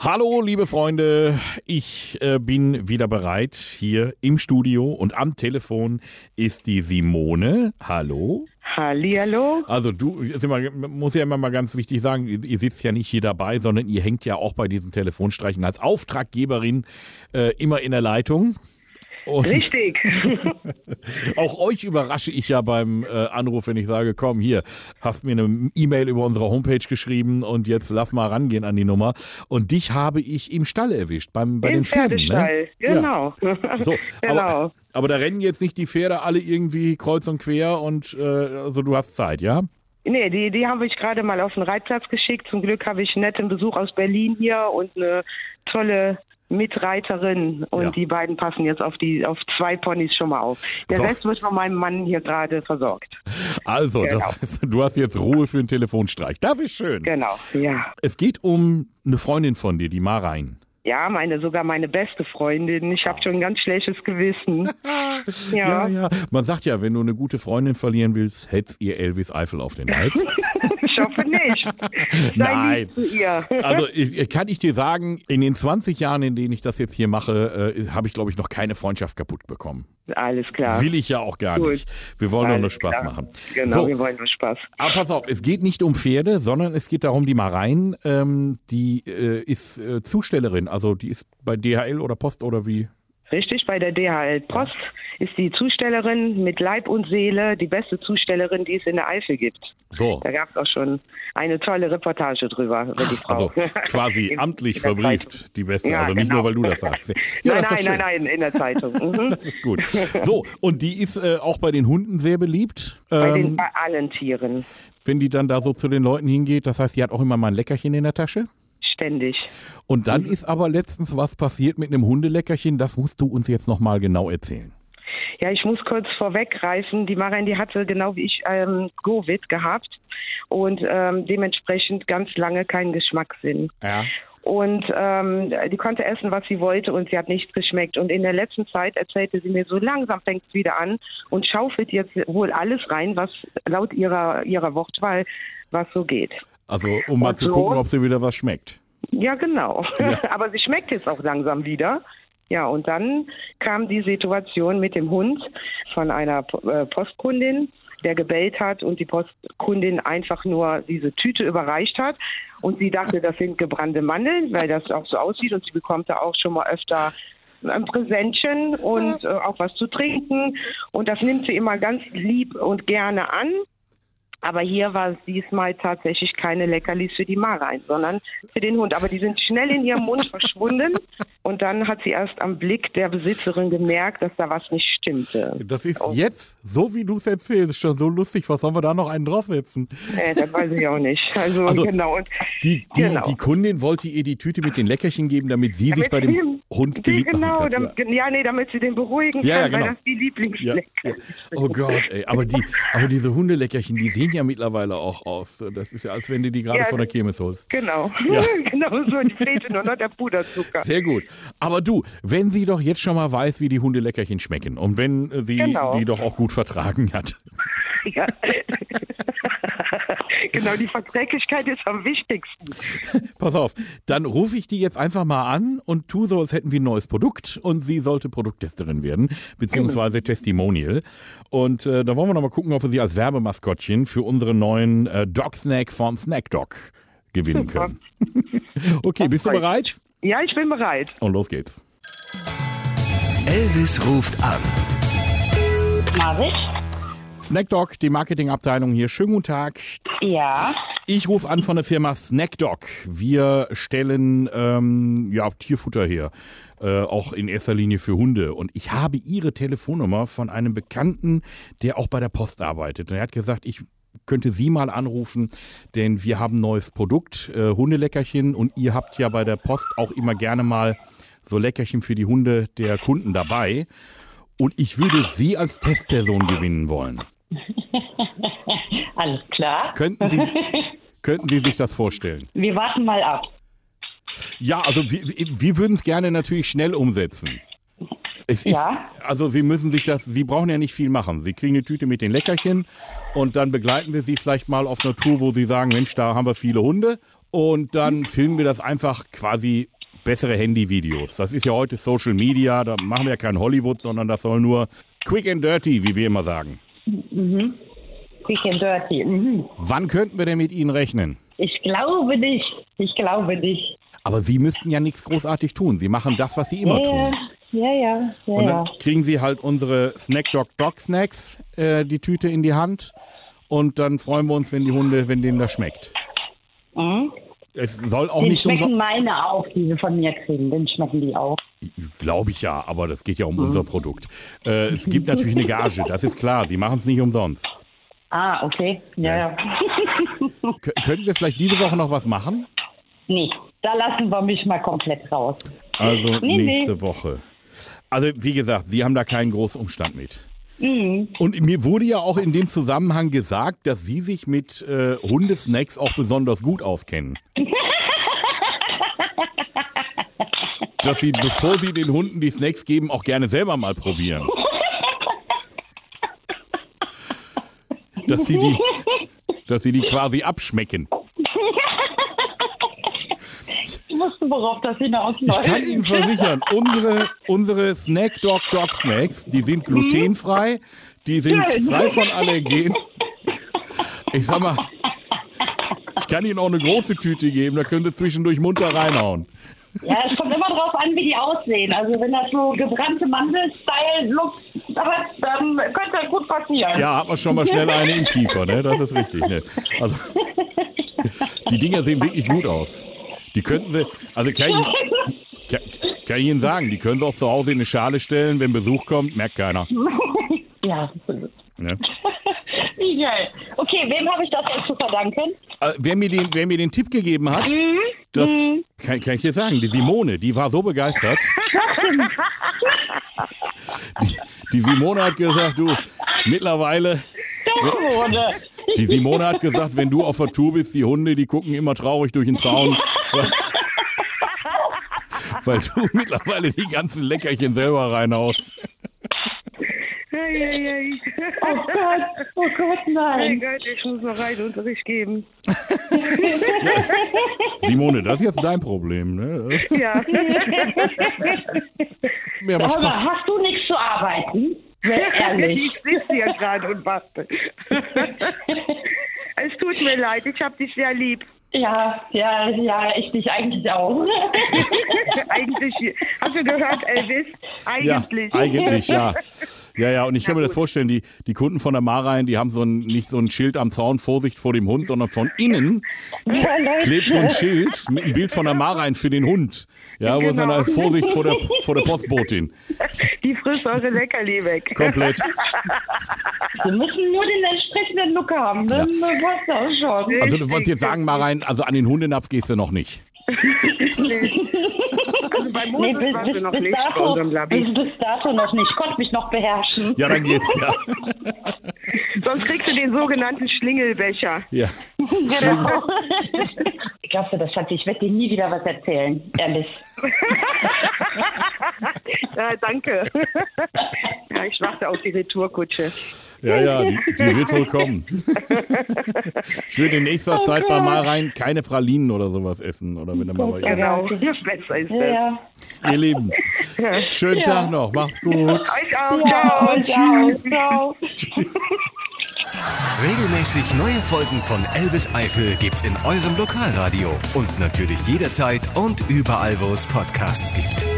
Hallo, liebe Freunde. Ich äh, bin wieder bereit hier im Studio und am Telefon ist die Simone. Hallo. Hallihallo. Also du, immer, muss ja immer mal ganz wichtig sagen, ihr sitzt ja nicht hier dabei, sondern ihr hängt ja auch bei diesen Telefonstreichen als Auftraggeberin äh, immer in der Leitung. Und Richtig. auch euch überrasche ich ja beim äh, Anruf, wenn ich sage, komm hier, hast mir eine E-Mail über unsere Homepage geschrieben und jetzt lass mal rangehen an die Nummer. Und dich habe ich im Stall erwischt, beim, bei Im den Pferden. Ne? Genau. Ja. So, genau. Aber, aber, da rennen jetzt nicht die Pferde alle irgendwie kreuz und quer und äh, also du hast Zeit, ja? Nee, die, die habe ich gerade mal auf den Reitplatz geschickt. Zum Glück habe ich einen netten Besuch aus Berlin hier und eine tolle Mitreiterin und ja. die beiden passen jetzt auf die auf zwei Ponys schon mal auf. Der so. Rest wird von meinem Mann hier gerade versorgt. Also, genau. das, du hast jetzt Ruhe für einen Telefonstreich. Das ist schön. Genau, ja. Es geht um eine Freundin von dir, die Marein. Ja, meine, sogar meine beste Freundin. Ich habe schon ein ganz schlechtes Gewissen. ja. ja, ja. Man sagt ja, wenn du eine gute Freundin verlieren willst, hättest ihr Elvis Eifel auf den Hals. ich hoffe nicht. Sei Nein. Zu ihr. also ich, kann ich dir sagen, in den 20 Jahren, in denen ich das jetzt hier mache, äh, habe ich, glaube ich, noch keine Freundschaft kaputt bekommen. Alles klar. Will ich ja auch gar Gut. nicht. Wir wollen Alles nur Spaß klar. machen. Genau, so. wir wollen nur Spaß. Aber pass auf, es geht nicht um Pferde, sondern es geht darum, die Marein, ähm, die äh, ist äh, Zustellerin. Also die ist bei DHL oder Post oder wie? Richtig, bei der DHL Post ist die Zustellerin mit Leib und Seele die beste Zustellerin, die es in der Eifel gibt. So. Da gab es auch schon eine tolle Reportage drüber über die Frau. Also quasi amtlich verbrieft, die beste. Ja, also nicht genau. nur, weil du das sagst. Ja, nein, das nein, nein, nein, in der Zeitung. Mhm. das ist gut. So, und die ist äh, auch bei den Hunden sehr beliebt. Bei, ähm, den, bei allen Tieren. Wenn die dann da so zu den Leuten hingeht, das heißt, sie hat auch immer mal ein Leckerchen in der Tasche? Ständig. Und dann ist aber letztens was passiert mit einem Hundeleckerchen, das musst du uns jetzt nochmal genau erzählen. Ja, ich muss kurz vorweggreifen. Die Marin, die hatte genau wie ich ähm, Covid gehabt und ähm, dementsprechend ganz lange keinen Geschmackssinn. Ja. Und ähm, die konnte essen, was sie wollte und sie hat nichts geschmeckt. Und in der letzten Zeit erzählte sie mir, so langsam fängt es wieder an und schaufelt jetzt wohl alles rein, was laut ihrer, ihrer Wortwahl was so geht. Also um mal und zu so, gucken, ob sie wieder was schmeckt. Ja, genau. Ja. Aber sie schmeckt jetzt auch langsam wieder. Ja, und dann kam die Situation mit dem Hund von einer äh, Postkundin, der gebellt hat und die Postkundin einfach nur diese Tüte überreicht hat. Und sie dachte, das sind gebrannte Mandeln, weil das auch so aussieht. Und sie bekommt da auch schon mal öfter ein Präsentchen und äh, auch was zu trinken. Und das nimmt sie immer ganz lieb und gerne an. Aber hier war es diesmal tatsächlich keine Leckerlis für die Marein, sondern für den Hund. Aber die sind schnell in ihrem Mund verschwunden. Und dann hat sie erst am Blick der Besitzerin gemerkt, dass da was nicht stimmte. Das ist und jetzt, so wie du es erzählst, schon so lustig. Was sollen wir da noch einen draufsetzen? Äh, das weiß ich auch nicht. Also, also genau. Und, die, die, genau. die Kundin wollte ihr die Tüte mit den Leckerchen geben, damit sie damit sich bei dem sie, Hund beliebt genau, machen kann. Damit, ja. nee, damit sie den beruhigen ja, kann, ja, genau. weil das die Lieblingslecker ja, Oh Gott, ey. Aber, die, aber diese Hundeleckerchen, die sehen ja mittlerweile auch aus. Das ist ja, als wenn du die gerade von der Chemis holst. Genau. genau so. Die fehlte nur noch der Puderzucker. Sehr gut. Aber du, wenn sie doch jetzt schon mal weiß, wie die Hundeleckerchen schmecken und wenn sie genau. die doch auch gut vertragen hat. Ja. genau, die Verträglichkeit ist am wichtigsten. Pass auf, dann rufe ich die jetzt einfach mal an und tue so, als hätten wir ein neues Produkt und sie sollte Produkttesterin werden, beziehungsweise Testimonial. Und äh, da wollen wir nochmal gucken, ob wir sie als Werbemaskottchen für unseren neuen äh, Dog Snack von Snack Dog gewinnen können. okay, bist du bereit? Ja, ich bin bereit. Und los geht's. Elvis ruft an. Marvin? Snackdog, die Marketingabteilung hier. Schönen guten Tag. Ja. Ich rufe an von der Firma Snackdog. Wir stellen ähm, ja, Tierfutter her. Äh, auch in erster Linie für Hunde. Und ich habe Ihre Telefonnummer von einem Bekannten, der auch bei der Post arbeitet. Und er hat gesagt, ich könnte Sie mal anrufen, denn wir haben ein neues Produkt, äh, Hundeleckerchen. Und ihr habt ja bei der Post auch immer gerne mal so Leckerchen für die Hunde der Kunden dabei. Und ich würde Sie als Testperson gewinnen wollen. Alles klar. Könnten Sie, könnten Sie sich das vorstellen? Wir warten mal ab. Ja, also wir, wir würden es gerne natürlich schnell umsetzen. Es ist, ja. also Sie müssen sich das, Sie brauchen ja nicht viel machen. Sie kriegen eine Tüte mit den Leckerchen und dann begleiten wir Sie vielleicht mal auf einer Tour, wo Sie sagen, Mensch, da haben wir viele Hunde Und dann filmen wir das einfach quasi bessere Handyvideos. Das ist ja heute Social Media, da machen wir ja kein Hollywood, sondern das soll nur quick and dirty, wie wir immer sagen. Mhm. And dirty. Mhm. Wann könnten wir denn mit Ihnen rechnen? Ich glaube nicht. Ich glaube nicht. Aber Sie müssten ja nichts großartig tun. Sie machen das, was Sie immer ja, tun. Ja, ja, ja. Und dann kriegen Sie halt unsere Snack Dog Dog Snacks, äh, die Tüte in die Hand. Und dann freuen wir uns, wenn die Hunde, wenn denen das schmeckt. Mhm. Es soll auch Den nicht schmecken meine auch, die sie von mir kriegen. Den schmecken die auch. Glaube ich ja, aber das geht ja um unser Produkt. Äh, es gibt natürlich eine Gage, das ist klar. Sie machen es nicht umsonst. Ah, okay. Ja, ja. K könnten wir vielleicht diese Woche noch was machen? nee, da lassen wir mich mal komplett raus. Also Nee, nächste nee. Woche. Also wie gesagt, Sie haben da keinen großen Umstand mit. Mhm. Und mir wurde ja auch in dem Zusammenhang gesagt, dass Sie sich mit äh, Hundesnacks auch besonders gut auskennen. dass Sie, bevor Sie den Hunden die Snacks geben, auch gerne selber mal probieren. Dass Sie die, dass Sie die quasi abschmecken. Ich wusste, worauf das hinausläuft. Ich kann Ihnen versichern, unsere, unsere Snack Dog Dog Snacks, die sind glutenfrei, die sind frei von Allergen. Ich sag mal, ich kann Ihnen auch eine große Tüte geben, da können Sie zwischendurch munter reinhauen. Ja, es kommt immer drauf an, wie die aussehen. Also wenn das so gebrannte Mandel-Style-Look hat, dann könnte das gut passieren. Ja, hat man schon mal schnell eine im Kiefer, ne? Das ist richtig. Ne? Also, die Dinger sehen wirklich gut aus. Die könnten Sie, also kann ich, kann, kann ich Ihnen sagen, die können Sie auch zu Hause in eine Schale stellen, wenn Besuch kommt, merkt keiner. Ja. Ne? Okay, wem habe ich das jetzt zu verdanken? Äh, wer, mir den, wer mir den Tipp gegeben hat, Mhm. das kann, kann ich dir sagen, die Simone, die war so begeistert. Die, die Simone hat gesagt, du, mittlerweile, die Simone hat gesagt, wenn du auf der Tour bist, die Hunde, die gucken immer traurig durch den Zaun. Weil, weil du mittlerweile die ganzen Leckerchen selber reinhaust. Oh Gott, oh Gott, Mein nein. Gott, ich muss noch Reitunterricht geben. Simone, das ist jetzt dein Problem. Ne? Das Ja. mir aber Hör Spaß. hast du nichts zu arbeiten? Sehr ehrlich. Ich sitze hier gerade und bastel. es tut mir leid, ich habe dich sehr lieb. Ja, ja, ja, ich dich eigentlich auch. Eigentlich, hast du gehört, Elvis? Eigentlich. Ja, eigentlich, ja. Ja, ja, und ich kann Na mir das vorstellen, die, die Kunden von der Marein, die haben so ein, nicht so ein Schild am Zaun, Vorsicht vor dem Hund, sondern von innen Ja, klebt so ein Schild mit einem Bild von der Marein für den Hund. Ja, wo es dann Genau. als Vorsicht vor der, vor der Postbotin. Die frisst eure Leckerli weg. Komplett. Wir müssen nur den entsprechenden Look haben, dann passt das schon. Also du wolltest jetzt sagen, Marein, also an den Hundenapf gehst du noch nicht. Also bei Nee, Moses bis, du bis, noch bis, nicht bei dato, unserem Labi. bis, bis dato noch nicht. Konnte mich noch beherrschen. Ja, dann geht's, ja. Sonst kriegst du den sogenannten Schlingelbecher. Ja. Genau. Ich glaube, das hat ich werde dir nie wieder was erzählen, ehrlich. Ja, danke. Ja, ich warte auf die Retourkutsche. Ja, ja, die, die wird wohl kommen. Ich würde in nächster Zeit bei Gott. Marein keine Pralinen oder sowas essen. Oder wenn mal bei Genau, besser ist das. ja. Ihr Lieben, schönen Ja. Tag noch. Macht's gut. Euch auch. Ja, Ciao. ciao, Tschüss. ciao. Regelmäßig neue Folgen von Elvis Eifel gibt's in eurem Lokalradio und natürlich jederzeit und überall, wo es Podcasts gibt.